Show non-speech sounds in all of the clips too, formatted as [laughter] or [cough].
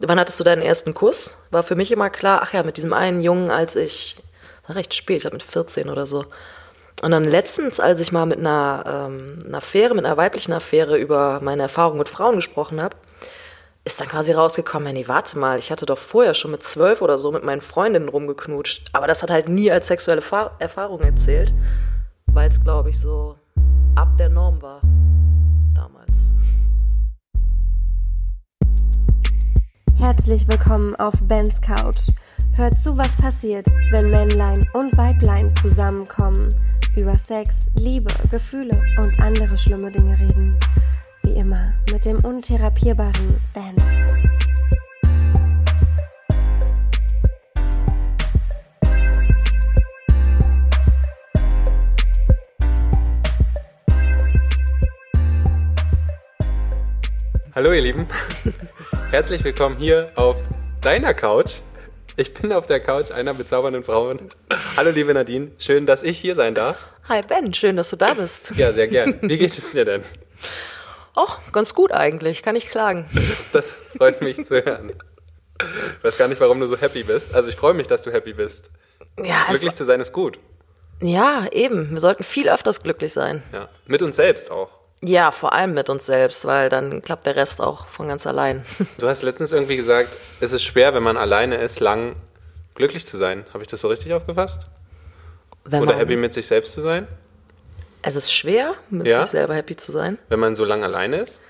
wann hattest du deinen ersten Kuss? War für mich immer klar, ach ja, mit diesem einen Jungen, als ich, war recht spät, ich glaube mit 14 oder so. Und dann letztens, als ich mal mit einer, ähm, einer Affäre, mit einer weiblichen Affäre über meine Erfahrung mit Frauen gesprochen habe, ist dann quasi rausgekommen, nee, warte mal, ich hatte doch vorher schon mit zwölf oder so mit meinen Freundinnen rumgeknutscht. Aber das hat halt nie als sexuelle Fa Erfahrung erzählt, weil es, glaube ich, so ab der Norm war Herzlich willkommen auf Bens Couch. Hört zu, was passiert, wenn Männlein und Weiblein zusammenkommen, über Sex, Liebe, Gefühle und andere schlimme Dinge reden. Wie immer mit dem untherapierbaren Ben. Hallo ihr Lieben, [laughs] herzlich willkommen hier auf deiner Couch. Ich bin auf der Couch einer bezaubernden Frau. Hallo liebe Nadine, schön, dass ich hier sein darf. Hi Ben, schön, dass du da bist. Ja, sehr gern. Wie geht es dir denn? Och, ganz gut eigentlich, kann ich klagen. Das freut mich zu hören. Ich weiß gar nicht, warum du so happy bist. Also ich freue mich, dass du happy bist. Ja, Glücklich zu sein ist gut. ja, eben. Wir sollten viel öfters glücklich sein. Ja. Mit uns selbst auch. Ja, vor allem mit uns selbst, weil dann klappt der Rest auch von ganz allein. [laughs] Du hast letztens irgendwie gesagt, es ist schwer, wenn man alleine ist, lang glücklich zu sein. Habe ich das so richtig aufgefasst? Wenn Oder happy mit sich selbst zu sein, Es ist schwer, mit Ja? sich selber happy zu sein. wenn man so lang alleine ist?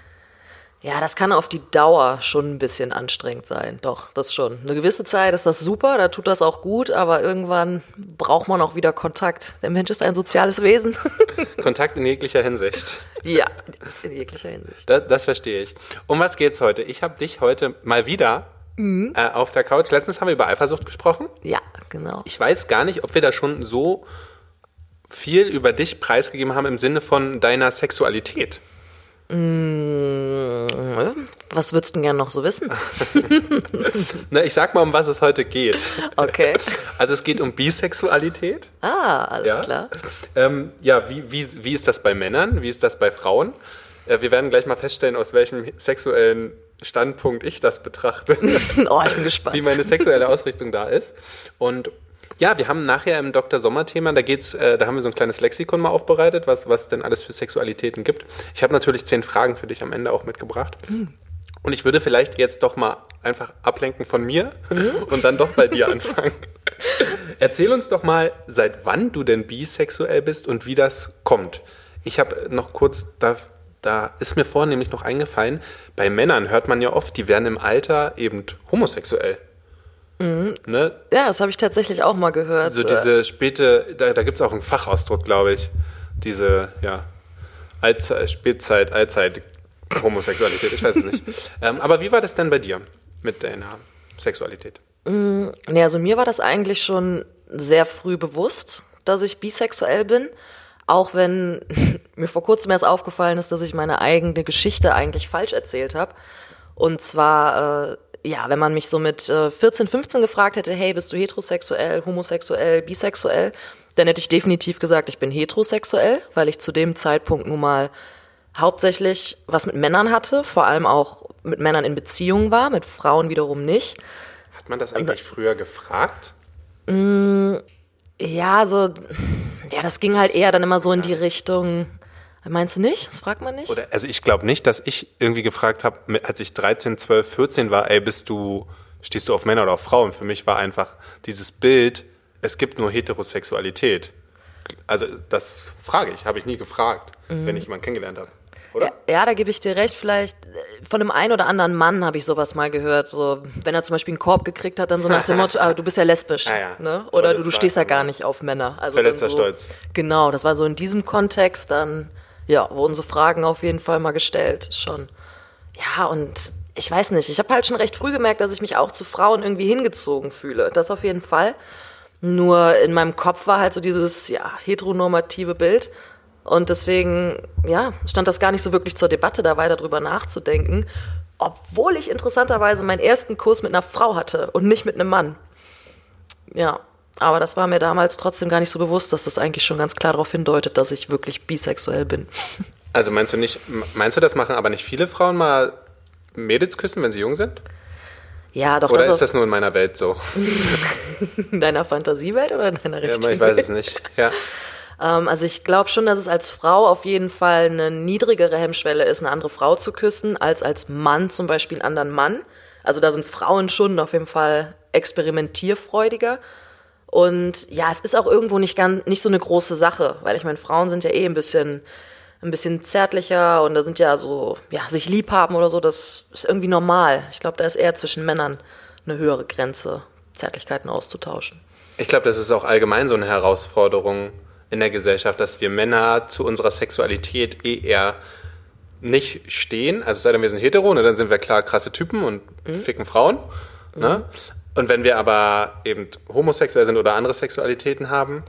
Ja, das kann auf die Dauer schon ein bisschen anstrengend sein. Doch, das schon. Eine gewisse Zeit ist das super, da tut das auch gut, aber irgendwann braucht man auch wieder Kontakt. Der Mensch ist ein soziales Wesen. [laughs] Kontakt in jeglicher Hinsicht. ja, in jeglicher Hinsicht. Das, das verstehe ich. Um was geht's heute? Ich habe dich heute mal wieder äh, auf der Couch. Letztens haben wir über Eifersucht gesprochen. Ja, genau. Ich weiß gar nicht, ob wir da schon so viel über dich preisgegeben haben im Sinne von deiner Sexualität. Was würdest du denn gerne noch so wissen? [laughs] Na, ich sag mal, um was es heute geht. Okay. Also es geht um Bisexualität. Ah, alles Ja. klar. Ähm, ja, wie, wie, wie ist das bei Männern? Wie ist das bei Frauen? Äh, wir werden gleich mal feststellen, aus welchem sexuellen Standpunkt ich das betrachte. [laughs] Oh, ich bin [laughs] gespannt. wie meine sexuelle Ausrichtung da ist. Und ja, wir haben nachher im Dr. Sommer-Thema, da geht's, äh, da haben wir so ein kleines Lexikon mal aufbereitet, was, was denn alles für Sexualitäten gibt. Ich habe natürlich zehn Fragen für dich am Ende auch mitgebracht. Und ich würde vielleicht jetzt doch mal einfach ablenken von mir und dann doch bei dir anfangen. [laughs] Erzähl uns doch mal, seit wann du denn bisexuell bist und wie das kommt. Ich habe noch kurz, da, da ist mir vorhin nämlich noch eingefallen, bei Männern hört man ja oft, die werden im Alter eben homosexuell. Ne? Ja, das habe ich tatsächlich auch mal gehört. Also diese späte, da, da gibt es auch einen Fachausdruck, glaube ich. Diese, ja, Allzeit, Spätzeit, Allzeit Homosexualität, ich weiß es nicht. [laughs] ähm, aber wie war das denn bei dir mit deiner Sexualität? Nee, also mir war das eigentlich schon sehr früh bewusst, dass ich bisexuell bin. Auch wenn [laughs] mir vor kurzem erst aufgefallen ist, dass ich meine eigene Geschichte eigentlich falsch erzählt habe. Und zwar, äh, ja, wenn man mich so mit äh, 14, 15 gefragt hätte, hey, bist du heterosexuell, homosexuell, bisexuell, dann hätte ich definitiv gesagt, ich bin heterosexuell, weil ich zu dem Zeitpunkt nun mal hauptsächlich was mit Männern hatte, vor allem auch mit Männern in Beziehungen war, mit Frauen wiederum nicht. Hat man das eigentlich früher gefragt? Ja, so, ja, das ging halt eher dann immer so in die Richtung. Meinst du nicht? Das fragt man nicht? Oder, also ich glaube nicht, dass ich irgendwie gefragt habe, als ich 13, 12, 14 war, ey, bist du, stehst du auf Männer oder auf Frauen? Für mich war einfach dieses Bild, es gibt nur Heterosexualität. Also das frage ich, habe ich nie gefragt, wenn ich jemanden kennengelernt habe. Oder? Ja, ja, da gebe ich dir recht. Vielleicht äh, von einem einen oder anderen Mann habe ich sowas mal gehört. So, wenn er zum Beispiel einen Korb gekriegt hat, dann so nach dem Motto, ah, du bist ja lesbisch. [laughs] Ah, ja. Ne? Oder du, du stehst ja gar nicht auf Männer. Also Verletzter so, Stolz. Genau, das war so in diesem Kontext dann, ja, wurden so Fragen auf jeden Fall mal gestellt. Schon. Ja, und ich weiß nicht, ich habe halt schon recht früh gemerkt, dass ich mich auch zu Frauen irgendwie hingezogen fühle. Das auf jeden Fall. Nur in meinem Kopf war halt so dieses, ja, heteronormative Bild. Und deswegen, ja, stand das gar nicht so wirklich zur Debatte, da weiter drüber nachzudenken. Obwohl ich interessanterweise meinen ersten Kurs mit einer Frau hatte und nicht mit einem Mann. Ja, aber das war mir damals trotzdem gar nicht so bewusst, dass das eigentlich schon ganz klar darauf hindeutet, dass ich wirklich bisexuell bin. [laughs] Also meinst du nicht, meinst du, das machen aber nicht viele Frauen mal Mädels küssen, wenn sie jung sind? Ja, doch. Oder das ist das nur in meiner Welt so? [laughs] in deiner Fantasiewelt oder in deiner Ja, richtigen ich weiß Welt? es nicht. Ja. Ähm, also ich glaube schon, dass es als Frau auf jeden Fall eine niedrigere Hemmschwelle ist, eine andere Frau zu küssen, als als Mann zum Beispiel einen anderen Mann. Also da sind Frauen schon auf jeden Fall experimentierfreudiger. Und ja, es ist auch irgendwo nicht ganz, nicht so eine große Sache, weil ich meine, Frauen sind ja eh ein bisschen, ein bisschen zärtlicher und da sind ja so, ja, sich lieb haben oder so, das ist irgendwie normal. Ich glaube, da ist eher zwischen Männern eine höhere Grenze, Zärtlichkeiten auszutauschen. Ich glaube, das ist auch allgemein so eine Herausforderung in der Gesellschaft, dass wir Männer zu unserer Sexualität eh eher nicht stehen. Also es sei denn, wir sind hetero, ne, dann sind wir klar krasse Typen und ficken Frauen. Ne? Und wenn wir aber eben homosexuell sind oder andere Sexualitäten haben,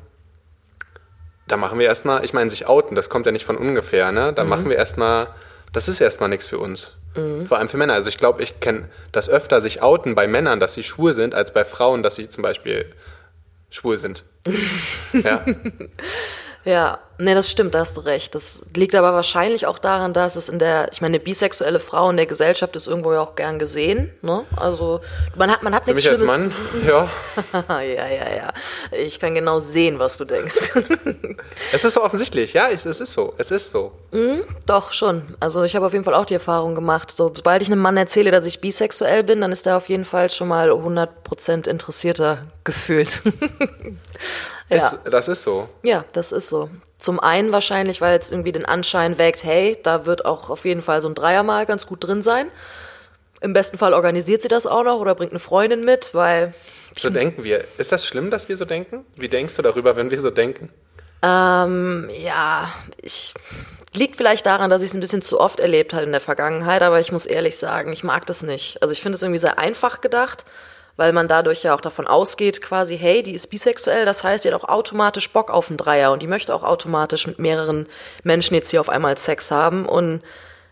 da machen wir erstmal, ich meine, sich outen, das kommt ja nicht von ungefähr, ne? Da machen wir erstmal, das ist erstmal nichts für uns. Vor allem für Männer. Also ich glaube, ich kenne das öfter sich outen bei Männern, dass sie schwul sind, als bei Frauen, dass sie zum Beispiel schwul sind. [laughs] ja. [laughs] Ja, nee, das stimmt, da hast du recht. Das liegt aber wahrscheinlich auch daran, dass es in der, ich meine, eine bisexuelle Frau in der Gesellschaft ist irgendwo ja auch gern gesehen. Ne? Also man hat, man hat Für nichts mich als Schlimmes. Mann, ja. [laughs] ja, ja, ja. Ich kann genau sehen, was du denkst. [laughs] Es ist so offensichtlich, ja, es, es ist so, es ist so. Doch, schon. Also ich habe auf jeden Fall auch die Erfahrung gemacht, so, sobald ich einem Mann erzähle, dass ich bisexuell bin, dann ist er auf jeden Fall schon mal 100% interessierter gefühlt. [laughs] ja. Es, das ist so. ja, das ist so. Zum einen wahrscheinlich, weil es irgendwie den Anschein weckt, hey, da wird auch auf jeden Fall so ein Dreiermal ganz gut drin sein. Im besten Fall organisiert sie das auch noch oder bringt eine Freundin mit, weil So [laughs] denken wir. Ist das schlimm, dass wir so denken? Wie denkst du darüber, wenn wir so denken? Ähm, ja, ich liegt vielleicht daran, dass ich es ein bisschen zu oft erlebt habe in der Vergangenheit, aber ich muss ehrlich sagen, ich mag das nicht. Also ich finde es irgendwie sehr einfach gedacht, weil man dadurch ja auch davon ausgeht, quasi, hey, die ist bisexuell, das heißt, die hat auch automatisch Bock auf einen Dreier und die möchte auch automatisch mit mehreren Menschen jetzt hier auf einmal Sex haben und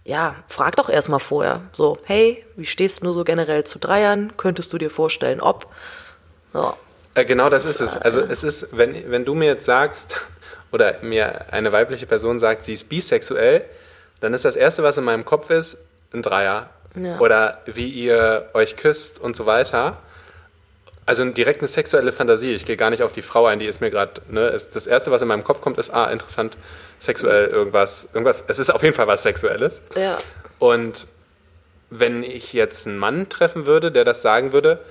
ja, frag doch erstmal vorher. So, hey, wie stehst du so generell zu Dreiern? Könntest du dir vorstellen, ob? Ja. Äh, genau das, Das ist ist, es. Also es ist, wenn, wenn du mir jetzt sagst, [laughs] oder mir eine weibliche Person sagt, sie ist bisexuell, dann ist das Erste, was in meinem Kopf ist, ein Dreier. Ja. Oder wie ihr euch küsst und so weiter. Also direkt eine sexuelle Fantasie. Ich gehe gar nicht auf die Frau ein, die ist mir gerade. Ne, das Erste, was in meinem Kopf kommt, ist, ah, interessant, sexuell irgendwas. irgendwas. Es ist auf jeden Fall was Sexuelles. Ja. Und wenn ich jetzt einen Mann treffen würde, der das sagen würde,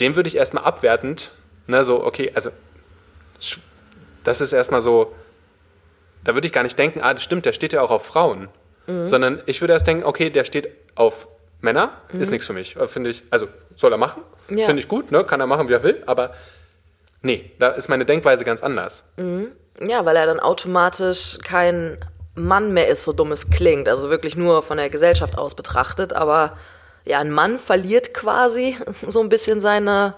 dem würde ich erstmal abwertend, ne, so, okay, also das ist erstmal so, da würde ich gar nicht denken, ah, das stimmt, der steht ja auch auf Frauen. Sondern ich würde erst denken, okay, der steht auf Männer, ist nichts für mich. Äh, Finde ich, also soll er machen, Ja. finde ich gut, ne, kann er machen, wie er will, aber nee, da ist meine Denkweise ganz anders. Ja, weil er dann automatisch kein Mann mehr ist, so dumm es klingt. Also wirklich nur von der Gesellschaft aus betrachtet. Aber ja, ein Mann verliert quasi [laughs] so ein bisschen seine,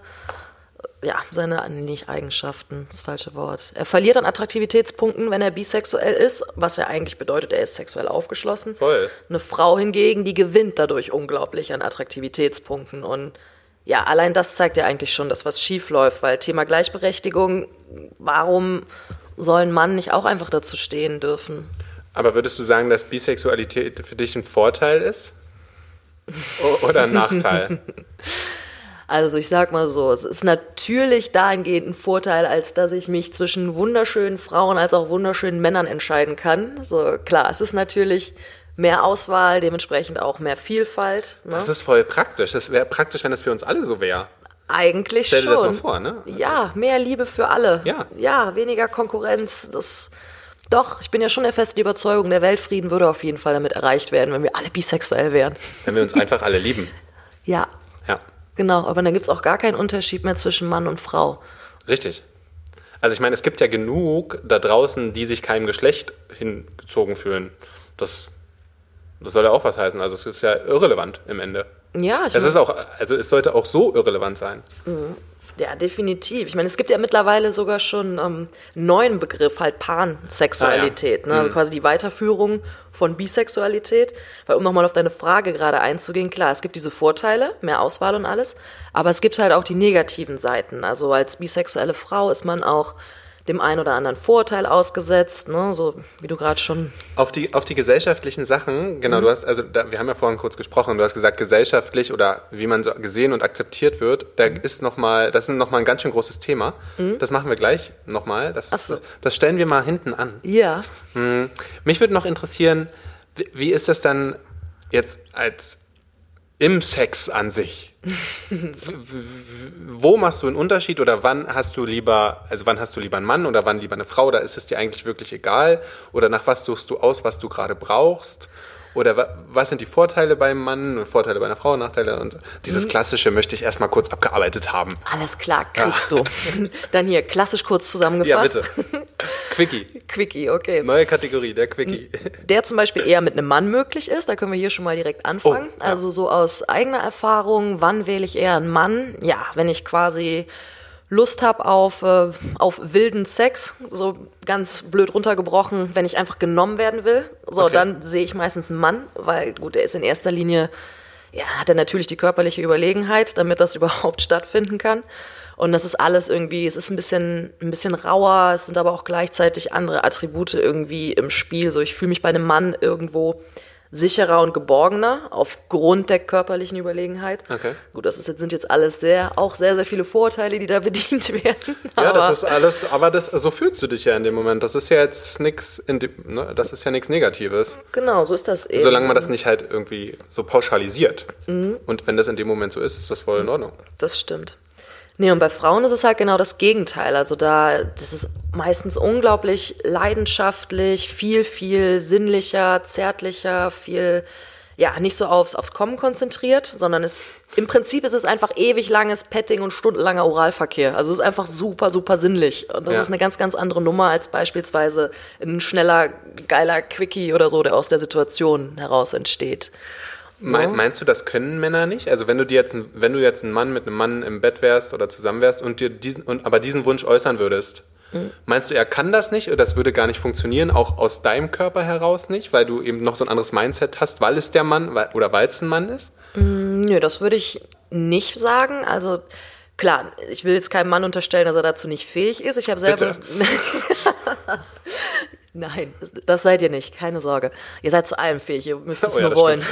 ja, seine, nicht Eigenschaften, das falsche Wort. Er verliert an Attraktivitätspunkten, wenn er bisexuell ist, was ja eigentlich bedeutet, er ist sexuell aufgeschlossen. Voll. Eine Frau hingegen, die gewinnt dadurch unglaublich an Attraktivitätspunkten. Und ja, allein das zeigt ja eigentlich schon, dass was schief läuft, weil Thema Gleichberechtigung, warum soll ein Mann nicht auch einfach dazu stehen dürfen? Aber würdest du sagen, dass Bisexualität für dich ein Vorteil ist? O- Oder ein Nachteil? [laughs] Also ich sag mal so, es ist natürlich dahingehend ein Vorteil, als dass ich mich zwischen wunderschönen Frauen als auch wunderschönen Männern entscheiden kann. So klar, es ist natürlich mehr Auswahl, dementsprechend auch mehr Vielfalt. Ne? Das ist voll praktisch. Das wäre praktisch, wenn das für uns alle so wäre. Eigentlich Stell dir schon. das mal vor, ne? Ja, mehr Liebe für alle. Ja. Ja, weniger Konkurrenz. Das, doch, ich bin ja schon der festen Überzeugung, der Weltfrieden würde auf jeden Fall damit erreicht werden, wenn wir alle bisexuell wären. Wenn wir uns einfach alle lieben. Ja, genau. Aber dann gibt's auch gar keinen Unterschied mehr zwischen Mann und Frau. richtig. Also ich meine, es gibt ja genug da draußen, die sich keinem Geschlecht hingezogen fühlen. Das, das soll ja auch was heißen. Also es ist ja irrelevant im Ende. Ja, ich Es ist auch, also es sollte auch so irrelevant sein. Ja, definitiv. Ich meine, es gibt ja mittlerweile sogar schon ähm, einen neuen Begriff, halt Pansexualität, Ah, ne? also quasi die Weiterführung von Bisexualität. Weil um nochmal auf deine Frage gerade einzugehen, klar, es gibt diese Vorteile, mehr Auswahl und alles, aber es gibt halt auch die negativen Seiten. Also als bisexuelle Frau ist man auch dem einen oder anderen Vorurteil ausgesetzt, ne? so wie du gerade schon. Auf die, auf die gesellschaftlichen Sachen, genau, mhm. du hast, also da, wir haben ja vorhin kurz gesprochen, du hast gesagt, gesellschaftlich oder wie man so gesehen und akzeptiert wird, da mhm. ist noch mal, das ist nochmal ein ganz schön großes Thema. Mhm. Das machen wir gleich nochmal. Das, so. das stellen wir mal hinten an. Ja. Mhm. Mich würde noch interessieren, wie, wie ist das dann jetzt als im Sex an sich? Wo machst du einen Unterschied oder wann hast du lieber, also wann hast du lieber einen Mann oder wann lieber eine Frau? Oder ist es dir eigentlich wirklich egal? Oder nach was suchst du aus, was du gerade brauchst? Oder was sind die Vorteile beim Mann, Vorteile bei einer Frau, Nachteile und dieses mhm. Klassische möchte ich erstmal kurz abgearbeitet haben. Alles klar, kriegst ja. du. [laughs] Dann hier klassisch kurz zusammengefasst. Ja, bitte. Quickie. [laughs] Quickie, okay. Neue Kategorie, der Quickie. Der zum Beispiel eher mit einem Mann möglich ist, da können wir hier schon mal direkt anfangen. Oh, ja. Also so aus eigener Erfahrung, wann wähle ich eher einen Mann? Ja, wenn ich quasi Lust habe auf, äh, auf wilden Sex, so ganz blöd runtergebrochen, wenn ich einfach genommen werden will, so okay. dann sehe ich meistens einen Mann, weil gut, der ist in erster Linie, ja, hat er natürlich die körperliche Überlegenheit, damit das [laughs] überhaupt stattfinden kann. Und das ist alles irgendwie, es ist ein bisschen, ein bisschen rauer, es sind aber auch gleichzeitig andere Attribute irgendwie im Spiel. So, ich fühle mich bei einem Mann irgendwo sicherer und geborgener aufgrund der körperlichen Überlegenheit. Okay. Gut, das ist jetzt, sind jetzt alles sehr, auch sehr, sehr viele Vorteile, die da bedient [laughs] werden. Ja, das ist alles, aber das, so fühlst du dich ja in dem Moment. Das ist ja jetzt nichts, ne, das ist ja nichts Negatives. Genau, so ist das eben. Solange man das nicht halt irgendwie so pauschalisiert. Mhm. Und wenn das in dem Moment so ist, ist das voll in Ordnung. Das stimmt. Nee, und bei Frauen ist es halt genau das Gegenteil. Also da, das ist meistens unglaublich leidenschaftlich, viel, viel sinnlicher, zärtlicher, viel, ja, nicht so aufs, aufs Kommen konzentriert, sondern es, im Prinzip ist es einfach ewig langes Petting und stundenlanger Oralverkehr. Also es ist einfach super, super sinnlich. Und das ja. ist eine ganz, ganz andere Nummer als beispielsweise ein schneller, geiler Quickie oder so, der aus der Situation heraus entsteht. Mein, meinst du, das können Männer nicht? Also wenn du dir jetzt, wenn du jetzt ein Mann mit einem Mann im Bett wärst oder zusammen wärst und dir diesen, und aber diesen Wunsch äußern würdest, mhm. meinst du, er kann das nicht oder das würde gar nicht funktionieren, auch aus deinem Körper heraus nicht, weil du eben noch so ein anderes Mindset hast, weil es der Mann oder weil es ein Mann ist? Mhm, nö, das würde ich nicht sagen. Also klar, ich will jetzt keinem Mann unterstellen, dass er dazu nicht fähig ist. Ich habe selber. [laughs] Nein, das seid ihr nicht, keine Sorge. Ihr seid zu allem fähig, ihr müsst [laughs] es oh, ja, nur wollen.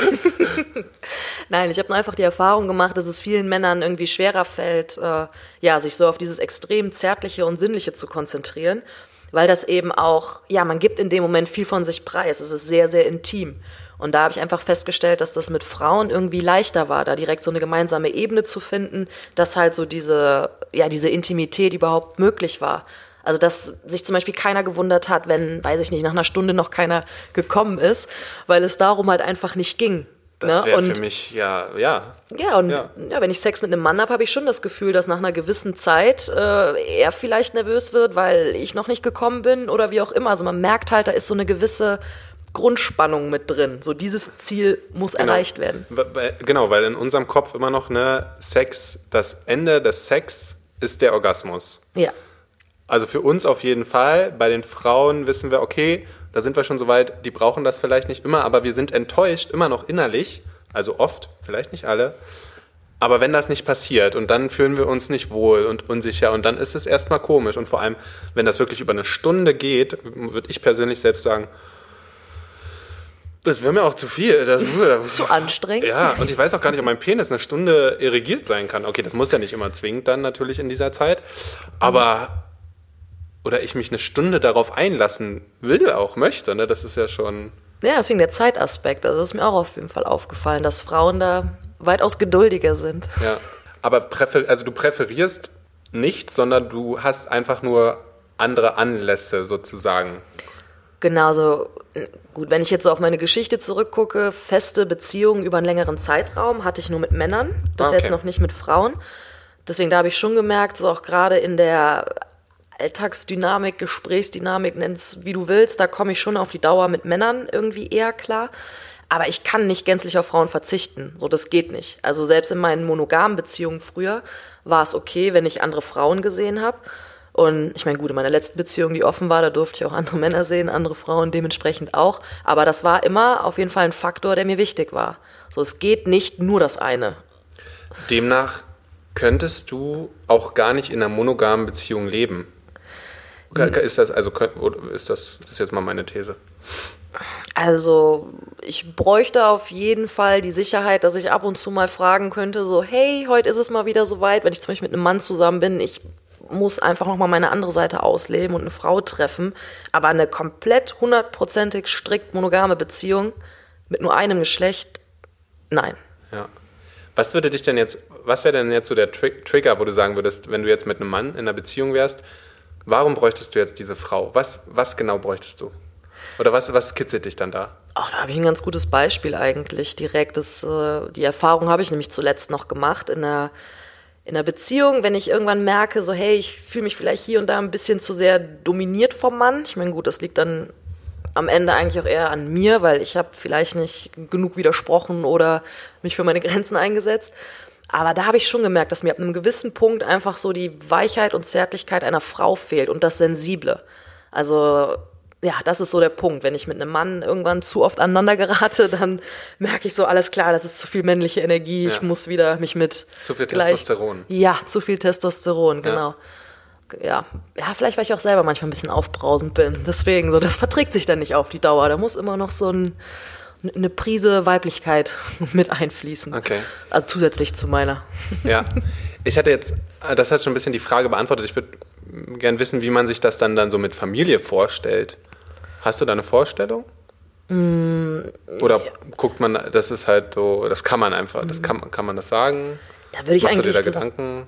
[laughs] Nein, ich habe nur einfach die Erfahrung gemacht, dass es vielen Männern irgendwie schwerer fällt, äh, ja, sich so auf dieses extrem zärtliche und sinnliche zu konzentrieren, weil das eben auch, ja, man gibt in dem Moment viel von sich preis. Es ist sehr, sehr intim. Und da habe ich einfach festgestellt, dass das mit Frauen irgendwie leichter war, da direkt so eine gemeinsame Ebene zu finden, dass halt so diese, ja, diese Intimität überhaupt möglich war. Also, dass sich zum Beispiel keiner gewundert hat, wenn, weiß ich nicht, nach einer Stunde noch keiner gekommen ist, weil es darum halt einfach nicht ging. Das ne? wäre für mich, ja, ja. Ja, und ja. ja wenn ich Sex mit einem Mann habe, habe ich schon das Gefühl, dass nach einer gewissen Zeit äh, er vielleicht nervös wird, weil ich noch nicht gekommen bin oder wie auch immer. Also man merkt halt, da ist so eine gewisse Grundspannung mit drin. So dieses Ziel muss genau. erreicht werden. Genau, weil in unserem Kopf immer noch ne Sex, das Ende des Sex ist der Orgasmus. Ja. Also für uns auf jeden Fall. Bei den Frauen wissen wir, okay, da sind wir schon so weit, die brauchen das vielleicht nicht immer, aber wir sind enttäuscht, immer noch innerlich, also oft, vielleicht nicht alle. Aber wenn das nicht passiert und dann fühlen wir uns nicht wohl und unsicher und dann ist es erstmal komisch. Und vor allem, wenn das wirklich über eine Stunde geht, würde ich persönlich selbst sagen, das wäre mir auch zu viel. Das, [laughs] zu anstrengend. Ja, und ich weiß auch gar nicht, ob mein Penis eine Stunde irrigiert sein kann. Okay, das muss ja nicht immer zwingend dann natürlich in dieser Zeit. Aber oder ich mich eine Stunde darauf einlassen will, auch möchte. Ne? Das ist ja schon. Ja, deswegen der Zeitaspekt. Also das ist mir auch auf jeden Fall aufgefallen, dass Frauen da weitaus geduldiger sind. Ja, aber präfer also du präferierst nichts, sondern du hast einfach nur andere Anlässe sozusagen. Genauso, gut, wenn ich jetzt so auf meine Geschichte zurückgucke, feste Beziehungen über einen längeren Zeitraum hatte ich nur mit Männern, bis okay. jetzt noch nicht mit Frauen. Deswegen da habe ich schon gemerkt, so auch gerade in der Alltagsdynamik, Gesprächsdynamik, nenn's wie du willst, da komme ich schon auf die Dauer mit Männern irgendwie eher klar. Aber ich kann nicht gänzlich auf Frauen verzichten. So, das geht nicht. Also selbst in meinen monogamen Beziehungen früher war es okay, wenn ich andere Frauen gesehen habe. Und ich meine, gut, in meiner letzten Beziehung, die offen war, da durfte ich auch andere Männer sehen, andere Frauen dementsprechend auch. Aber das war immer auf jeden Fall ein Faktor, der mir wichtig war. So, es geht nicht nur das eine. Demnach könntest du auch gar nicht in einer monogamen Beziehung leben. Ist das, also ist das, das ist jetzt mal meine These. Also, ich bräuchte auf jeden Fall die Sicherheit, dass ich ab und zu mal fragen könnte, so, hey, heute ist es mal wieder soweit, wenn ich zum Beispiel mit einem Mann zusammen bin, ich muss einfach nochmal meine andere Seite ausleben und eine Frau treffen. Aber eine komplett hundertprozentig strikt monogame Beziehung mit nur einem Geschlecht, nein. Ja. Was würde dich denn jetzt, was wäre denn jetzt so der Tri Trigger, wo du sagen würdest, wenn du jetzt mit einem Mann in einer Beziehung wärst, warum bräuchtest du jetzt diese Frau? Was, was genau bräuchtest du? Oder was, was kitzelt dich dann da? Oh, da habe ich ein ganz gutes Beispiel eigentlich direkt. Das, äh, die Erfahrung habe ich nämlich zuletzt noch gemacht in einer, in einer Beziehung, wenn ich irgendwann merke, so hey, ich fühle mich vielleicht hier und da ein bisschen zu sehr dominiert vom Mann. Ich meine, gut, das liegt dann am Ende eigentlich auch eher an mir, weil ich habe vielleicht nicht genug widersprochen oder mich für meine Grenzen eingesetzt. Aber da habe ich schon gemerkt, dass mir ab einem gewissen Punkt einfach so die Weichheit und Zärtlichkeit einer Frau fehlt und das Sensible. Also ja, das ist so der Punkt. Wenn ich mit einem Mann irgendwann zu oft aneinander gerate, dann merke ich so, alles klar, das ist zu viel männliche Energie. Ich Ja. muss wieder mich mit Zu viel gleich- Testosteron. Ja, zu viel Testosteron, genau. Ja. ja, vielleicht weil ich auch selber manchmal ein bisschen aufbrausend bin. Deswegen, so das verträgt sich dann nicht auf die Dauer. Da muss immer noch so ein, eine Prise Weiblichkeit [laughs] mit einfließen. Okay. Also zusätzlich zu meiner. Ja. Ich hatte jetzt, äh, das hat schon ein bisschen die Frage beantwortet. Ich würde gern wissen, wie man sich das dann, dann so mit Familie vorstellt. Hast du da eine Vorstellung? Oder guckt man, das ist halt so, das kann man einfach, das kann, kann man das sagen? Da würde ich Machst du dir eigentlich da Gedanken?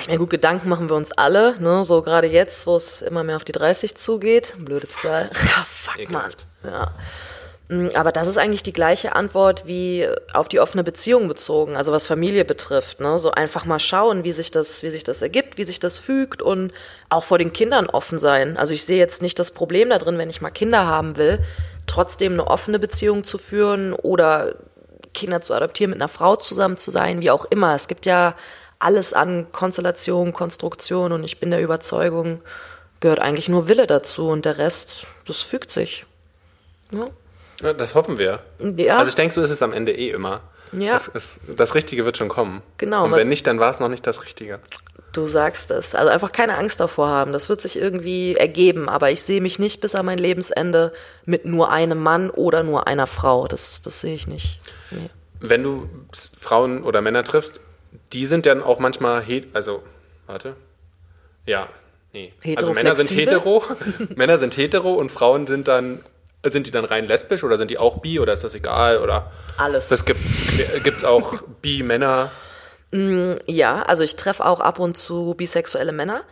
Ich meine, gut, Gedanken machen wir uns alle, ne? So gerade jetzt, wo es immer mehr auf die 30 zugeht. Blöde Zahl. Ja, [laughs] fuck, Ekelhaft. Mann. Ja. Mm, Aber das ist eigentlich die gleiche Antwort wie auf die offene Beziehung bezogen, also was Familie betrifft. Ne? So einfach mal schauen, wie sich, das, wie sich das ergibt, wie sich das fügt und auch vor den Kindern offen sein. Also ich sehe jetzt nicht das Problem da drin, wenn ich mal Kinder haben will, trotzdem eine offene Beziehung zu führen oder Kinder zu adoptieren, mit einer Frau zusammen zu sein, wie auch immer. Es gibt ja alles an Konstellation, Konstruktion und ich bin der Überzeugung, gehört eigentlich nur Wille dazu und der Rest, das fügt sich. Ja. Ja, das hoffen wir. Ja. Also ich denke, so ist es am Ende eh immer. Ja. Das, ist, das Richtige wird schon kommen. Genau, Und wenn nicht, dann war es noch nicht das Richtige. Du sagst es. Also einfach keine Angst davor haben. Das wird sich irgendwie ergeben. Aber ich sehe mich nicht bis an mein Lebensende mit nur einem Mann oder nur einer Frau. Das, das sehe ich nicht. Nee. Wenn du Frauen oder Männer triffst, die sind dann auch manchmal, also, warte, ja, nee. Also Männer sind hetero, [laughs] Männer sind hetero und Frauen sind dann, sind die dann rein lesbisch oder sind die auch bi oder ist das egal oder? Alles. Das gibt es auch bi-Männer. Ja, also ich treffe auch ab und zu bisexuelle Männer.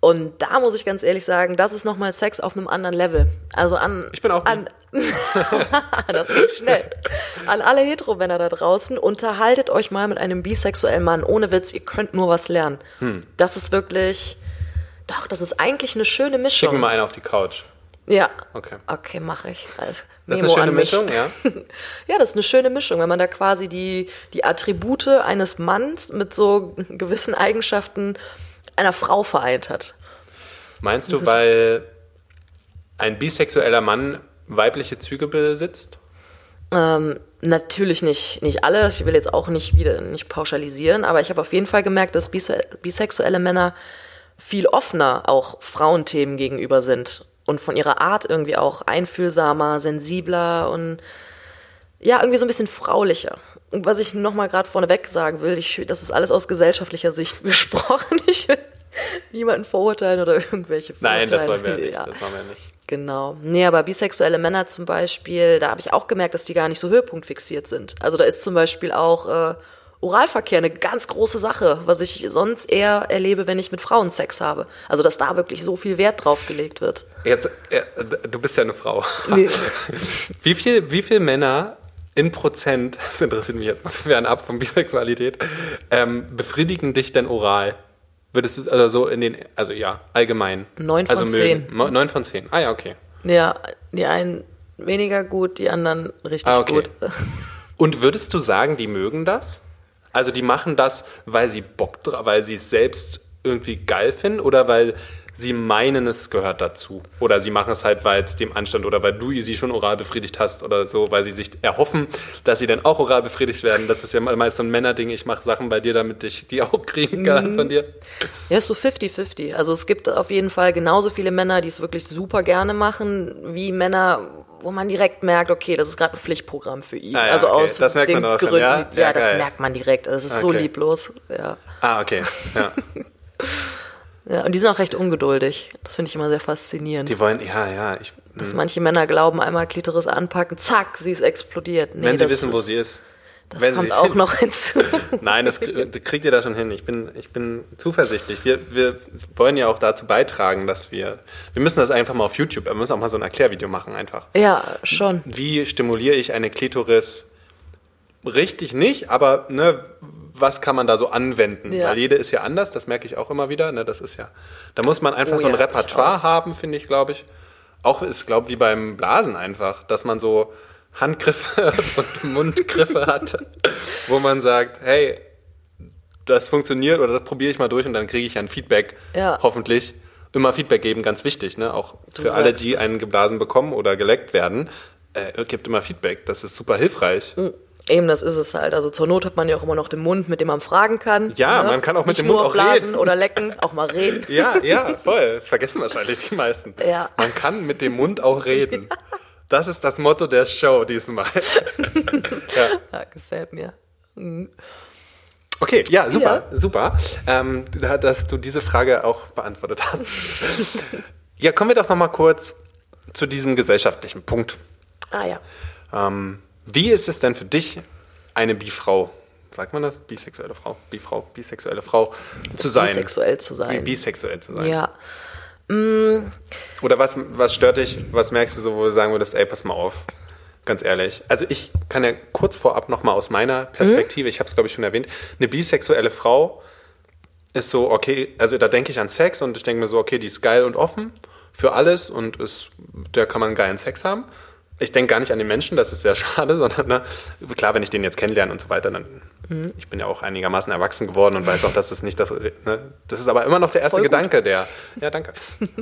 Und da muss ich ganz ehrlich sagen, das ist nochmal Sex auf einem anderen Level. Also an. Ich bin auch an, [laughs] Das geht schnell. An alle Heteromänner da draußen, unterhaltet euch mal mit einem bisexuellen Mann. Ohne Witz, ihr könnt nur was lernen. Hm. Das ist wirklich. Doch, das ist eigentlich eine schöne Mischung. Schick mir mal einen auf die Couch. Ja. Okay. Okay, mache ich. Also, Das ist eine schöne. Mischung, ja. [laughs] Ja, das ist eine schöne Mischung, wenn man da quasi die, die Attribute eines Manns mit so gewissen Eigenschaften einer Frau vereint hat. Meinst du, weil ein bisexueller Mann weibliche Züge besitzt? Ähm, natürlich nicht, nicht alle. Ich will jetzt auch nicht wieder nicht pauschalisieren, aber ich habe auf jeden Fall gemerkt, dass bise bisexuelle Männer viel offener auch Frauenthemen gegenüber sind und von ihrer Art irgendwie auch einfühlsamer, sensibler und ja, irgendwie so ein bisschen fraulicher. Und was ich nochmal gerade vorneweg sagen will, ich, das ist alles aus gesellschaftlicher Sicht [laughs] besprochen. Ich will niemanden verurteilen oder irgendwelche Nein, Vorurteile. das wollen wir nicht. Ja. Das wollen wir nicht. Genau. Nee, aber bisexuelle Männer zum Beispiel, da habe ich auch gemerkt, dass die gar nicht so höhepunktfixiert sind. Also da ist zum Beispiel auch äh, Oralverkehr eine ganz große Sache, was ich sonst eher erlebe, wenn ich mit Frauen Sex habe. Also dass da wirklich so viel Wert drauf gelegt wird. Jetzt, äh, du bist ja eine Frau. Nee. [laughs] Wie viel, wie viel Männer in Prozent, [laughs] das interessiert mich jetzt mal fernab von Bisexualität, ähm, befriedigen dich denn oral? Würdest du, also so in den, also ja, allgemein. Neun von also zehn. Neun von zehn. Ah ja, okay. Ja, die einen weniger gut, die anderen richtig Ah, okay. gut. Und würdest du sagen, die mögen das? Also die machen das, weil sie Bock drauf, weil sie es selbst irgendwie geil finden oder weil sie meinen, es gehört dazu. Oder sie machen es halt, weil es dem Anstand oder weil du sie schon oral befriedigt hast oder so, weil sie sich erhoffen, dass sie dann auch oral befriedigt werden. Das ist ja meist so ein Männerding. Ich mache Sachen bei dir, damit ich die auch kriegen kann von dir. Ja, ist so 50-50. Also es gibt auf jeden Fall genauso viele Männer, die es wirklich super gerne machen, wie Männer, wo man direkt merkt, okay, das ist gerade ein Pflichtprogramm für ihn. Ah ja, also okay. aus Das merkt den man auch schon, Gründen. ja? Ja, Ja, das merkt man direkt. Das ist so Okay. lieblos. Ja. Ah, okay. [laughs] Ja. Und die sind auch recht ungeduldig. Das finde ich immer sehr faszinierend. Die wollen, ja, ja. Ich, Dass manche Männer glauben, einmal Klitoris anpacken, zack, sie ist explodiert. Nee, wenn sie wissen, wo ist- sie ist. Das wenn kommt auch noch [laughs] hinzu. Nein, das krie- kriegt ihr da schon hin. Ich bin, ich bin zuversichtlich. Wir, wir wollen ja auch dazu beitragen, dass wir. Wir müssen das einfach mal auf YouTube, wir müssen auch mal so ein Erklärvideo machen, einfach. ja, schon. Wie stimuliere ich eine Klitoris richtig nicht, aber ne, was kann man da so anwenden? Ja. Weil jede ist ja anders, das merke ich auch immer wieder. Ne, das ist ja. Da muss man einfach Oh so ein ja, ich Repertoire haben, finde ich, glaube ich. Auch ist, glaube wie beim Blasen einfach, dass man so Handgriffe [laughs] und Mundgriffe hat, wo man sagt, hey, das funktioniert oder das probiere ich mal durch und dann kriege ich ein Feedback, Ja. hoffentlich. Immer Feedback geben, ganz wichtig, ne? Auch Du für alle, die es. einen geblasen bekommen oder geleckt werden, äh, gibt immer Feedback. Das ist super hilfreich. Eben, das ist es halt. Also zur Not hat man ja auch immer noch den Mund, mit dem man fragen kann. Ja, man kann auch mit Nicht dem Mund auch blasen reden. oder lecken, auch mal reden. Ja, ja, [laughs] voll. Das vergessen wahrscheinlich die meisten. Ja. Man kann mit dem Mund auch reden. Das ist das Motto der Show diesmal. [laughs] Ja, gefällt mir. Okay, ja, super, super, ähm, da- dass du diese Frage auch beantwortet hast. [laughs] ja, kommen wir doch noch mal kurz zu diesem gesellschaftlichen Punkt. Ah ja. Ähm, wie ist es denn für dich, eine Bifrau, sagt man das? Bisexuelle Frau, Bifrau, bisexuelle Frau zu sein? Bisexuell zu sein. Bisexuell zu sein. Ja. Oder was, was stört dich, was merkst du so, wo du sagen würdest, ey, pass mal auf, ganz ehrlich. Also ich kann ja kurz vorab nochmal aus meiner Perspektive, ich habe es glaube ich schon erwähnt, eine bisexuelle Frau ist so, okay, also da denke ich an Sex und ich denke mir so, okay, die ist geil und offen für alles und ist, da kann man geilen Sex haben. Ich denke gar nicht an den Menschen, das ist sehr [laughs] schade, sondern ne, klar, wenn ich den jetzt kennenlerne und so weiter, dann, ich bin ja auch einigermaßen erwachsen geworden und weiß auch, dass das nicht das, ne, das ist aber immer noch der erste. Gedanke, der, ja, danke. [laughs]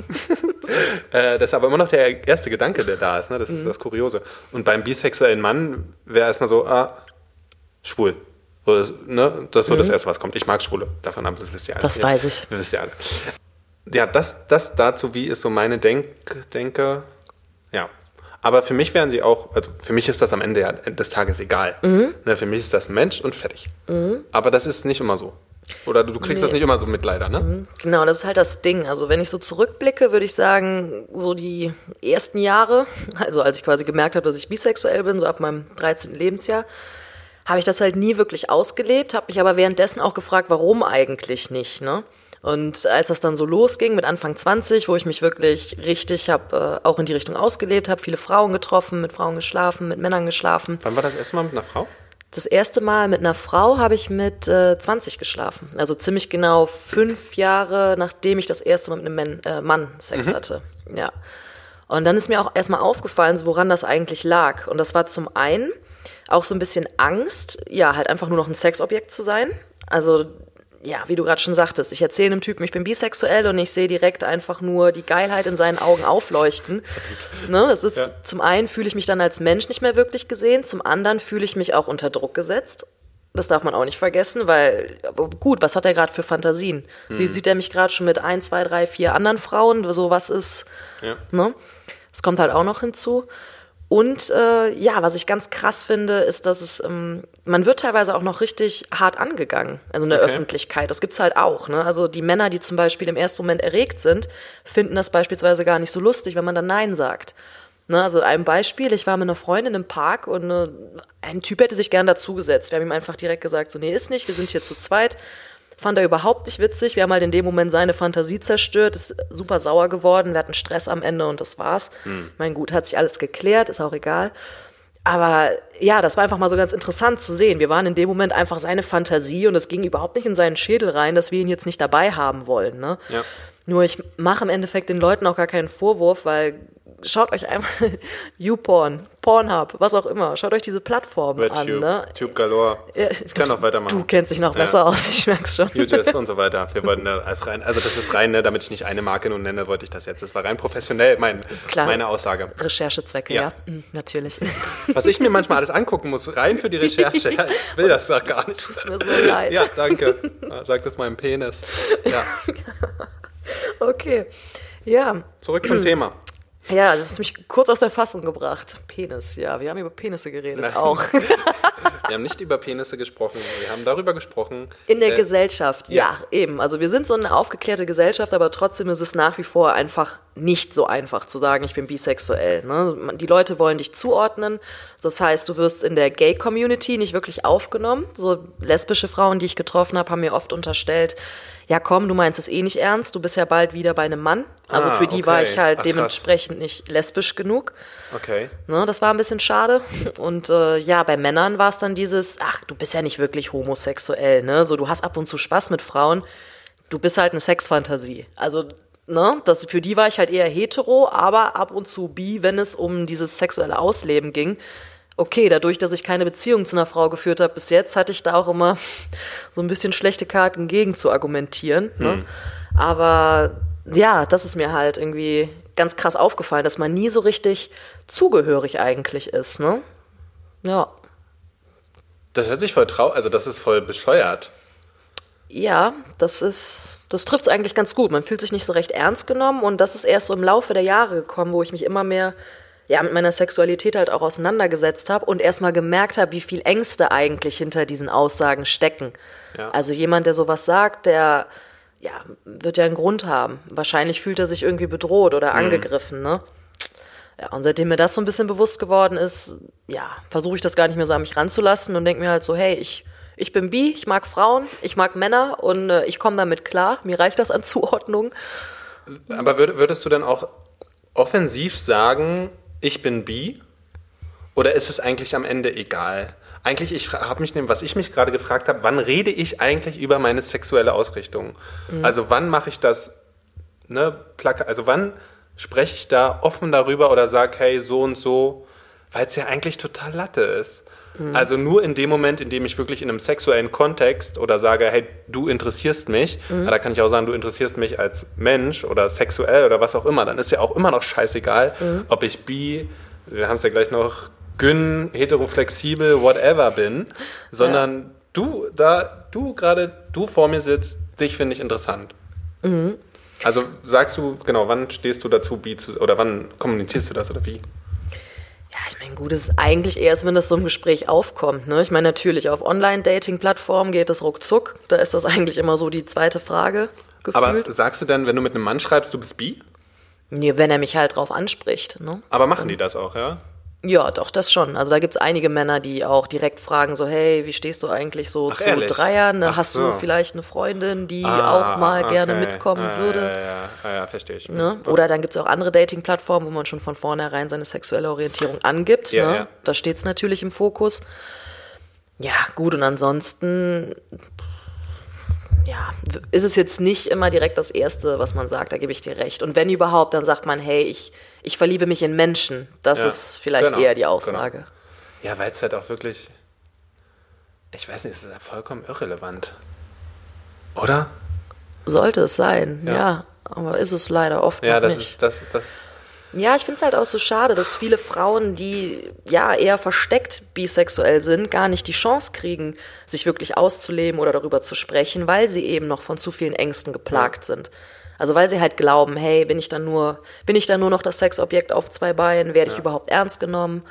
Äh, das ist aber immer noch der erste Gedanke, der da ist. Ne? Das Mhm. ist das Kuriose. Und beim bisexuellen Mann wäre erstmal so, ah, schwul. So, das, ne? das ist so das Erste, was kommt. Ich mag Schwule. Davon haben das wisst ihr alle. Mhm. Das weiß ich. Das wisst ihr alle. Ja, das, das dazu, wie ist so meine Denk Denke. Ja. Aber für mich wären sie auch, also für mich ist das am Ende des Tages egal. Mhm. Ne, für mich ist das ein Mensch und fertig. Aber das ist nicht immer so. Oder du, du kriegst das nicht immer so mit, leider, ne? Genau, das ist halt das Ding. Also wenn ich so zurückblicke, würde ich sagen, so die ersten Jahre, also als ich quasi gemerkt habe, dass ich bisexuell bin, so ab meinem 13. Lebensjahr, habe ich das halt nie wirklich ausgelebt, habe mich aber währenddessen auch gefragt, warum eigentlich nicht, ne? Und als das dann so losging mit Anfang 20, wo ich mich wirklich richtig habe äh, auch in die Richtung ausgelebt, habe viele Frauen getroffen, mit Frauen geschlafen, mit Männern geschlafen. Wann war das erste Mal mit einer Frau? Das erste Mal mit einer Frau habe ich mit äh, 20 geschlafen. Also ziemlich genau fünf Jahre, nachdem ich das erste Mal mit einem Mann, äh, Mann Sex hatte. Ja. Und dann ist mir auch erstmal aufgefallen, woran das eigentlich lag. Und das war zum einen auch so ein bisschen Angst, ja, halt einfach nur noch ein Sexobjekt zu sein. Also, ja, wie du gerade schon sagtest, ich erzähle einem Typen, ich bin bisexuell und ich sehe direkt einfach nur die Geilheit in seinen Augen aufleuchten. Ne, das ist, Ja. zum einen fühle ich mich dann als Mensch nicht mehr wirklich gesehen, zum anderen fühle ich mich auch unter Druck gesetzt. Das darf man auch nicht vergessen, weil, aber gut, was hat er gerade für Fantasien? Sie, sieht er mich gerade schon mit ein, zwei, drei, vier anderen Frauen? So was ist, Ja. ne? Das kommt halt auch noch hinzu. Und äh, ja, was ich ganz krass finde, ist, dass es, ähm, man wird teilweise auch noch richtig hart angegangen, also in der Okay. Öffentlichkeit. Das gibt's halt auch. Ne? Also die Männer, die zum Beispiel im ersten Moment erregt sind, finden das beispielsweise gar nicht so lustig, wenn man dann Nein sagt. Ne, also ein Beispiel, ich war mit einer Freundin im Park und äh, ein Typ hätte sich gern dazugesetzt. Wir haben ihm einfach direkt gesagt, so nee, ist nicht, wir sind hier zu zweit. Fand er überhaupt nicht witzig. Wir haben halt in dem Moment seine Fantasie zerstört, ist super sauer geworden, wir hatten Stress am Ende und das war's. Mein gut, hat sich alles geklärt, ist auch egal. Aber ja, das war einfach mal so ganz interessant zu sehen. Wir waren in dem Moment einfach seine Fantasie und es ging überhaupt nicht in seinen Schädel rein, dass wir ihn jetzt nicht dabei haben wollen. Ne? Ja. Nur ich mache im Endeffekt den Leuten auch gar keinen Vorwurf, weil schaut euch einfach [laughs] YouPorn, Pornhub, was auch immer. Schaut euch diese Plattformen an. RedTube, Ne? Tube Galore. Ich kann noch weitermachen. Du kennst dich noch besser aus, ich merk's schon. UGIS [laughs] und so weiter. Wir wollten da als rein, also das ist rein, ne, damit ich nicht eine Marke nun nenne, wollte ich das jetzt. Das war rein professionell, mein, Klar. meine Aussage. Recherchezwecke, Ja. ja, Mhm, natürlich. [laughs] Was ich mir manchmal alles angucken muss, rein für die Recherche. Ja, ich will das doch gar nicht. Tut mir so leid. Ja, danke. Sag das meinem Penis. Ja, Okay. Ja, zurück zum Thema. Ja, das hat mich kurz aus der Fassung gebracht. Penis, ja, wir haben über Penisse geredet, Nein. auch. [laughs] Wir haben nicht über Penisse gesprochen, wir haben darüber gesprochen. In der äh, Gesellschaft, ja. ja. eben. Also wir sind so eine aufgeklärte Gesellschaft, aber trotzdem ist es nach wie vor einfach nicht so einfach zu sagen, ich bin bisexuell. Ne? Die Leute wollen dich zuordnen. Das heißt, du wirst in der Gay-Community nicht wirklich aufgenommen. So lesbische Frauen, die ich getroffen habe, haben mir oft unterstellt, ja komm, du meinst es eh nicht ernst, du bist ja bald wieder bei einem Mann. Also Ah, für die war okay. ich halt krass. dementsprechend nicht lesbisch genug. Okay. Ne, das war ein bisschen schade. Und äh, ja, bei Männern war es dann dieses, ach, du bist ja nicht wirklich homosexuell, ne? So, du hast ab und zu Spaß mit Frauen, du bist halt eine Sexfantasie. Also, ne, das, für die war ich halt eher hetero, aber ab und zu bi, wenn es um dieses sexuelle Ausleben ging. Okay, dadurch, dass ich keine Beziehung zu einer Frau geführt habe bis jetzt, hatte ich da auch immer so ein bisschen schlechte Karten gegen zu argumentieren. Ne? Aber ja, das ist mir halt irgendwie ganz krass aufgefallen, dass man nie so richtig zugehörig eigentlich ist, ne? Ja. Das hört sich voll trau, also das ist voll bescheuert. Ja, das ist, das trifft es eigentlich ganz gut. Man fühlt sich nicht so recht ernst genommen und das ist erst so im Laufe der Jahre gekommen, wo ich mich immer mehr ja, mit meiner Sexualität halt auch auseinandergesetzt habe und erstmal gemerkt habe, wie viel Ängste eigentlich hinter diesen Aussagen stecken. Ja. Also jemand, der sowas sagt, der ja, wird ja einen Grund haben. Wahrscheinlich fühlt er sich irgendwie bedroht oder angegriffen, ne? Ja, und seitdem mir das so ein bisschen bewusst geworden ist, ja, versuche ich das gar nicht mehr so an mich ranzulassen und denke mir halt so, hey, ich, ich bin bi, ich mag Frauen, ich mag Männer und äh, ich komme damit klar. Mir reicht das an Zuordnung. Aber würd, würdest du dann auch offensiv sagen, ich bin bi? Oder ist es eigentlich am Ende egal? Eigentlich, ich habe mich, was ich mich gerade gefragt habe, wann rede ich eigentlich über meine sexuelle Ausrichtung? Also wann mache ich das, ne, also wann spreche ich da offen darüber oder sage, hey, so und so, weil es ja eigentlich total Latte ist. Also nur in dem Moment, in dem ich wirklich in einem sexuellen Kontext oder sage, hey, du interessierst mich, ja, da kann ich auch sagen, du interessierst mich als Mensch oder sexuell oder was auch immer, dann ist ja auch immer noch scheißegal, ob ich bi, wir haben es ja gleich noch, gyn, heteroflexibel, whatever bin, [laughs] sondern du, da, du gerade, du vor mir sitzt, dich finde ich interessant. Also sagst du, genau, wann stehst du dazu, bi zu, oder wann kommunizierst du das oder wie? Ja, ich meine, gut, es ist eigentlich erst, wenn das so im Gespräch aufkommt. Ne? Ich meine, natürlich, auf Online-Dating-Plattformen geht es ruckzuck. Da ist das eigentlich immer so die zweite Frage Aber gefühlt. sagst du dann, wenn du mit einem Mann schreibst, du bist bi? nee, wenn er mich halt drauf anspricht. Ne? Aber machen die das auch, ja? Ja, doch, das schon. Also da gibt's einige Männer, die auch direkt fragen, so, hey, wie stehst du eigentlich so Ach, zu ehrlich? Dreiern? Ne? Hast so. du vielleicht eine Freundin, die Ah, auch mal gerne okay. mitkommen Ah, würde? Ja, ja, ja, ja, ja verstehe ich. Ne? Oder dann gibt's auch andere Dating-Plattformen, wo man schon von vornherein seine sexuelle Orientierung angibt. Ja, ne? ja. Da steht's natürlich im Fokus. Ja, gut, und ansonsten ja, ist es jetzt nicht immer direkt das Erste, was man sagt, da gebe ich dir recht. Und wenn überhaupt, dann sagt man, hey, ich, ich verliebe mich in Menschen. Das Ja, ist vielleicht genau, eher die Aussage. Ja, weil es halt auch wirklich. Ich weiß nicht, es ist ja vollkommen irrelevant. Oder? Sollte es sein, Ja. ja. Aber ist es leider oft Ja, das nicht. ist das, das. Ja, ich finde es halt auch so schade, dass viele Frauen, die ja eher versteckt bisexuell sind, gar nicht die Chance kriegen, sich wirklich auszuleben oder darüber zu sprechen, weil sie eben noch von zu vielen Ängsten geplagt sind. Also weil sie halt glauben, hey, bin ich dann nur, bin ich dann nur noch das Sexobjekt auf zwei Beinen, werde ich überhaupt ernst genommen?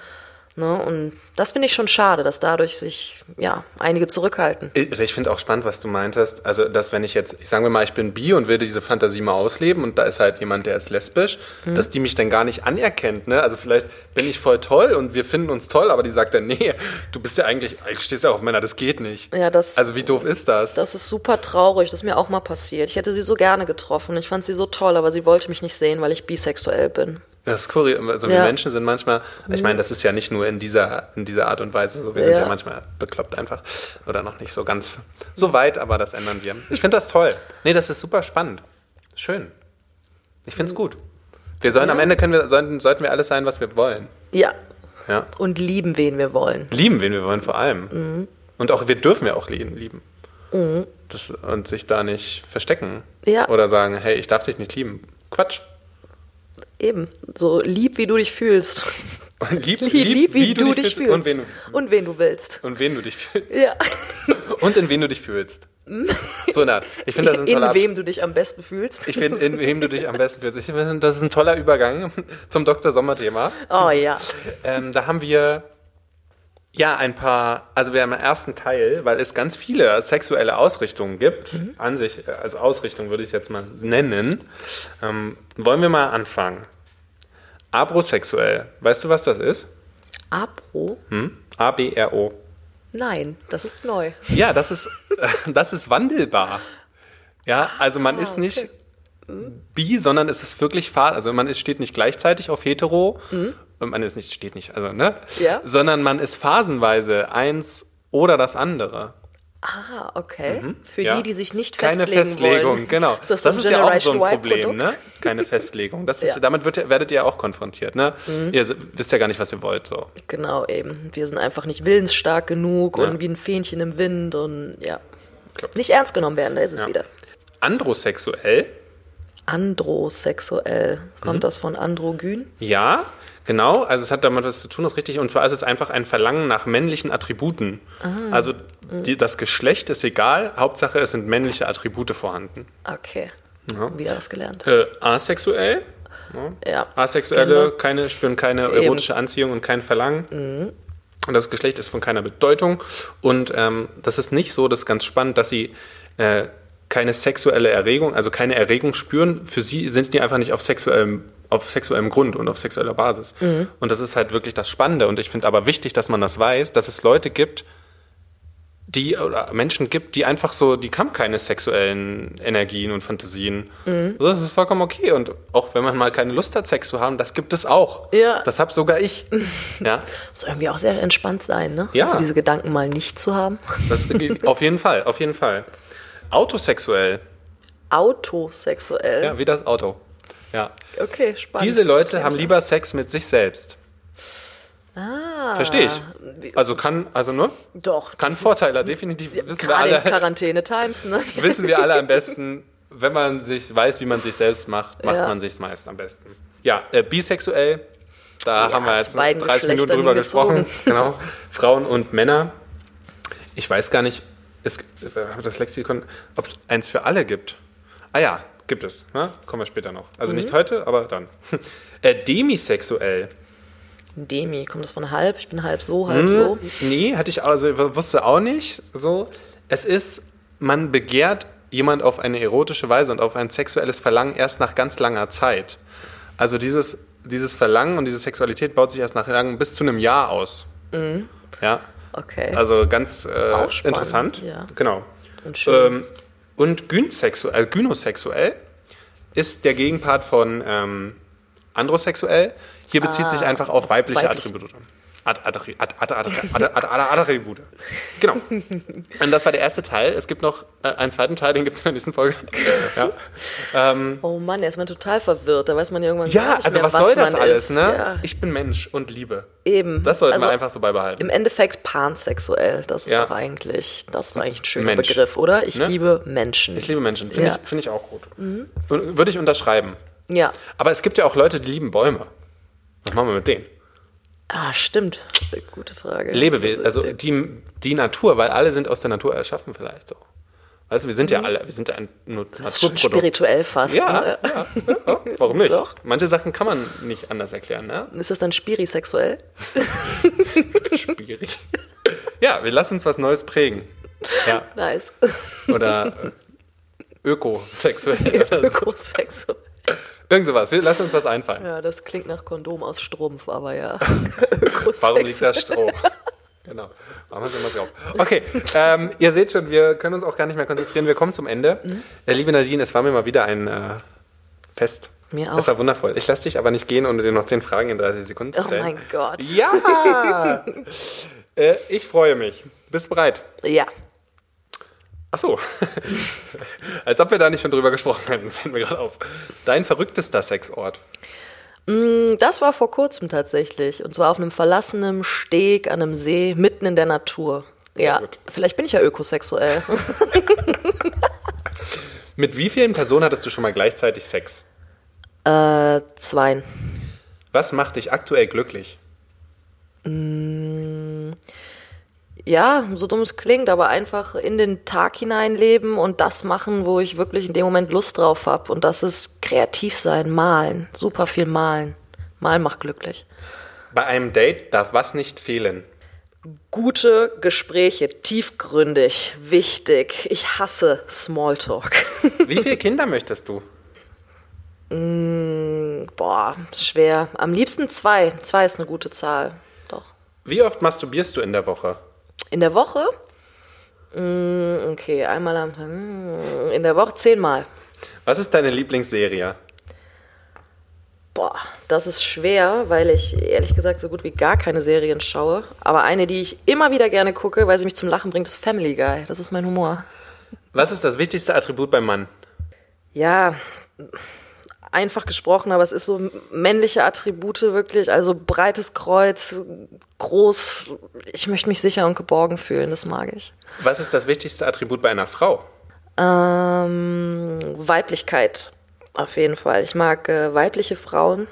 Ne? Und das finde ich schon schade, dass dadurch sich ja einige zurückhalten. Ich, ich finde auch spannend, was du meintest. Also, dass wenn ich jetzt, ich sage mal, ich bin bi und will diese Fantasie mal ausleben und da ist halt jemand, der ist lesbisch, Mhm. dass die mich dann gar nicht anerkennt. Ne? Also vielleicht bin ich voll toll und wir finden uns toll, aber die sagt dann, nee, du bist ja eigentlich, eigentlich stehst ja auf Männer, das geht nicht. Ja, das- also wie doof ist das? Das ist super traurig, das ist mir auch mal passiert. Ich hätte sie so gerne getroffen, ich fand sie so toll, aber sie wollte mich nicht sehen, weil ich bisexuell bin. Das ist kurios. Also wir Ja. Menschen sind manchmal, ich meine, das ist ja nicht nur in dieser, in dieser Art und Weise so, wir sind Ja. ja manchmal bekloppt einfach oder noch nicht so ganz so weit, aber das ändern wir. Ich finde das toll. Nee, das ist super spannend. Schön. Ich finde es gut. Wir sollen am Ende können wir, sollten, sollten wir alles sein, was wir wollen. Ja. Ja. Und lieben, wen wir wollen. Lieben, wen wir wollen, vor allem. Mhm. Und auch wir dürfen ja auch lieben. lieben. Das, und sich da nicht verstecken. Ja. Oder sagen, hey, ich darf dich nicht lieben. Quatsch. Eben. So lieb, wie du dich fühlst. Und lieb, Lieb, lieb wie, du, dich fühlst. Und wen, du- Und wen du willst. und wen du dich fühlst. Ja. [laughs] Und in wen du dich fühlst. So eine Art. Ich finde das ein In toller wem du dich am besten fühlst. Ich finde, in wem du dich am besten fühlst. Ich finde, das ist ein toller Übergang zum Dr. Sommer-Thema. Oh ja. Ähm, da haben wir ja ein paar, also wir haben im ersten Teil, weil es ganz viele sexuelle Ausrichtungen gibt, an sich, äh, als Ausrichtung würde ich es jetzt mal nennen, ähm, wollen wir mal anfangen. Abrosexuell. Weißt du, was das ist? Apro? Hm? A-B-R-O. Nein, das ist neu. Ja, das ist, [laughs] das ist wandelbar. Ja, also man ist okay. nicht bi, sondern es ist wirklich Fahr, also man ist, steht nicht gleichzeitig auf hetero, und man ist nicht, steht nicht, also, ne? Ja. Sondern man ist phasenweise eins oder das andere. Ah, okay. Für Mhm. Ja. die, die sich nicht Keine festlegen Festlegung, wollen. genau. Ist das, so ein ist ja auch so ein Problem, ne? Keine Festlegung. Das [laughs] ist, Ja. Mhm. Damit wird, ihr- werdet ihr auch konfrontiert, ne? Ihr s- wisst ja gar nicht, was ihr wollt, so. Genau, eben. Wir sind einfach nicht willensstark genug Ja. und wie ein Fähnchen im Wind und ja. Klar. Nicht ernst genommen werden, da ist es wieder. Androsexuell, Androsexuell. Kommt Mhm. das von androgyn? Ja, genau. Also es hat damit was zu tun, das ist richtig. Und zwar ist es einfach ein Verlangen nach männlichen Attributen. Ah. Also die, das Geschlecht ist egal. Hauptsache es sind männliche Attribute vorhanden. Okay. Wieder was gelernt. Äh, asexuell. Ja. Asexuelle Scannbar. keine, spüren keine Eben. Mhm. erotische Anziehung und kein Verlangen. Und das Geschlecht ist von keiner Bedeutung. Und ähm, das ist nicht so, das ist ganz spannend, dass sie äh, keine sexuelle Erregung, also keine Erregung spüren. Für sie sind die einfach nicht auf sexuellem, auf sexuellem Grund und auf sexueller Basis. Mhm. Und das ist halt wirklich das Spannende. Und ich finde aber wichtig, dass man das weiß, dass es Leute gibt, die oder Menschen gibt, die einfach so, die haben keine sexuellen Energien und Fantasien. Mhm. Das ist vollkommen okay. Und auch wenn man mal keine Lust hat, Sex zu haben, das gibt es auch. Ja. Das hab sogar ich. [laughs] ja, Muss irgendwie auch sehr entspannt sein, ne? Ja. Also diese Gedanken mal nicht zu haben. [laughs] das, auf jeden Fall, auf jeden Fall. Autosexuell, Autosexuell. ja, wie das Auto. Ja. Okay, spannend. Diese Leute haben lieber Sex mit sich selbst. Ah. Verstehe ich. Also kann, also ne? Doch. Kann Vorteile, definitiv. Wissen wir Gerade alle. Quarantäne-Times, ne? [laughs] wissen wir alle am besten, wenn man sich weiß, wie man sich selbst macht, macht Ja. man sich meist am besten. Ja, äh, bisexuell, da Ja, haben wir jetzt beiden 30 Minuten drüber gezogen. gesprochen. [laughs] Genau. Frauen und Männer. Ich weiß gar nicht, es, äh, das Lexikon, ob es eins für alle gibt. Ah ja, gibt es. Ne? Kommen wir später noch. Also Mhm. nicht heute, aber dann. [laughs] Äh, demisexuell. Demi, kommt das von halb? Ich bin halb so, halb so. Nee, hatte ich also wusste auch nicht so. Es ist, man begehrt jemand auf eine erotische Weise und auf ein sexuelles Verlangen erst nach ganz langer Zeit. Also dieses, dieses Verlangen und diese Sexualität baut sich erst nach lang bis zu einem Jahr aus. Ja, Okay. also ganz äh, interessant. ja. Genau. und schön. Ähm, und gynsexuell, äh, gynosexuell ist der Gegenpart von ähm, androsexuell. Hier bezieht sich einfach auf weibliche Ah, weiblich. Attribute. Attribute. Genau. Und das war der erste Teil. Es gibt noch äh, einen zweiten Teil, den gibt es in der nächsten Folge. Ja, ähm, oh Mann, er ist man total verwirrt. Da weiß man irgendwann gar ja nicht also mehr, was soll das man alles? ist. Ne? Ja, Ich bin Mensch und Liebe. eben. Das sollten also, wir einfach so beibehalten. Im Endeffekt pansexuell. Das ist Ja. doch eigentlich, das ist eigentlich ein schöner Mensch. Begriff, oder? Ich Ne? liebe Menschen. Ich liebe Menschen. Finde Ja. Mhm. ich, find ich auch gut. Und Würde ich unterschreiben. ja. Aber es gibt ja auch Leute, die lieben Bäume. Was machen wir mit denen? Ah, stimmt. Gute Frage. Lebewesen, also die, die Natur, weil alle sind aus der Natur erschaffen vielleicht so. Weißt du, wir sind ja alle, wir sind ja ein nur das ist schon spirituell fast. Ja, Ne? ja, ja, warum nicht? Doch. Manche Sachen kann man nicht anders erklären, ne? Ist das dann spirisexuell? [laughs] Schwierig. Ja, wir lassen uns was Neues prägen. Ja, Nice. oder äh, ökosexuell oder so. Ökosexuell. Irgend sowas. Lassen uns was einfallen. Ja, das klingt nach Kondom aus Strumpf, aber ja. [laughs] Warum liegt da Stroh? Genau. Machen wir es immer drauf. Okay, ähm, ihr seht schon, wir können uns auch gar nicht mehr konzentrieren. Wir kommen zum Ende. Mhm. Äh, liebe Nadine, es war mir mal wieder ein äh, Fest. Mir Es auch. war wundervoll. Ich lasse dich aber nicht gehen, ohne dir noch zehn Fragen in 30 Sekunden zu Oh stellen. mein Gott. Ja! [laughs] äh, ich freue mich. Bist du bereit? Ja. Ach so. [laughs] Als ob wir da nicht schon drüber gesprochen hätten, fällt mir gerade auf. Dein verrücktester Sexort. Mm, Das war vor kurzem tatsächlich. Und zwar auf einem verlassenen Steg an einem See, mitten in der Natur. Ja, gut. vielleicht bin ich ja ökosexuell. [laughs] Mit wie vielen Personen hattest du schon mal gleichzeitig Sex? äh, zweien. Was macht dich aktuell glücklich? Ja, so dumm es klingt, aber einfach in den Tag hineinleben und das machen, wo ich wirklich in dem Moment Lust drauf habe. Und das ist kreativ sein, malen. Super viel malen. Malen macht glücklich. Bei einem Date darf was nicht fehlen? Gute Gespräche, tiefgründig, wichtig. Ich hasse Smalltalk. [laughs] Wie viele Kinder möchtest du? Boah, schwer. Am liebsten zwei. Zwei ist eine gute Zahl. Doch. Wie oft masturbierst du in der Woche? In der Woche? Mm, Okay, einmal am Tag. mm, In der Woche zehnmal. Was ist deine Lieblingsserie? Boah, das ist schwer, weil ich ehrlich gesagt so gut wie gar keine Serien schaue. Aber eine, die ich immer wieder gerne gucke, weil sie mich zum Lachen bringt, ist Family Guy. Das ist mein Humor. Was ist das wichtigste Attribut beim Mann? Ja, einfach gesprochen, aber es ist so männliche Attribute wirklich. Also breites Kreuz, groß. Ich möchte mich sicher und geborgen fühlen, das mag ich. Was ist das wichtigste Attribut bei einer Frau? Ähm, Weiblichkeit, auf jeden Fall. Ich mag äh, weibliche Frauen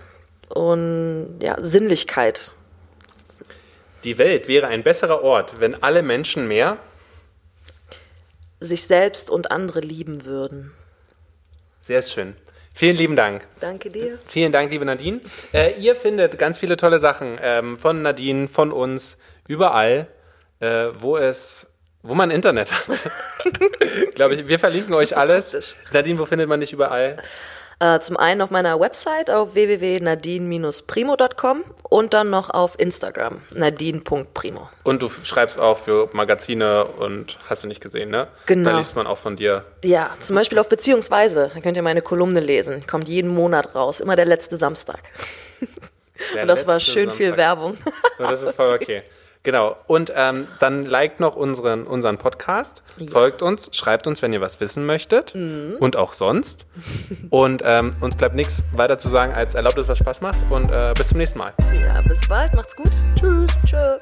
und ja, Sinnlichkeit. Die Welt wäre ein besserer Ort, wenn alle Menschen mehr. Sich selbst und andere lieben würden. Sehr schön. Vielen lieben Dank. Danke dir. Vielen Dank, liebe Nadine. Äh, ihr findet ganz viele tolle Sachen ähm, von Nadine, von uns, überall, äh, wo es, wo man Internet hat. [laughs] Glaube ich. Wir verlinken euch alles. Nadine, wo findet man dich überall? Äh, zum einen auf meiner Website auf www.nadine-primo.com und dann noch auf Instagram nadine.primo. Und du schreibst auch für Magazine und hast du nicht gesehen, ne? Genau. Da liest man auch von dir. Ja, zum Beispiel auf Beziehungsweise. Da könnt ihr meine Kolumne lesen. Kommt jeden Monat raus. Immer der letzte Samstag. Der [laughs] Und das war schön viel Samstag. Werbung. So, das ist voll [laughs] okay. Genau. Und ähm, dann liked noch unseren, unseren Podcast, folgt uns, schreibt uns, wenn ihr was wissen möchtet Mhm. und auch sonst. [laughs] Und ähm, uns bleibt nichts weiter zu sagen, als erlaubt es, was Spaß macht. Und äh, bis zum nächsten Mal. Ja, bis bald. Macht's gut. Tschüss. Tschö.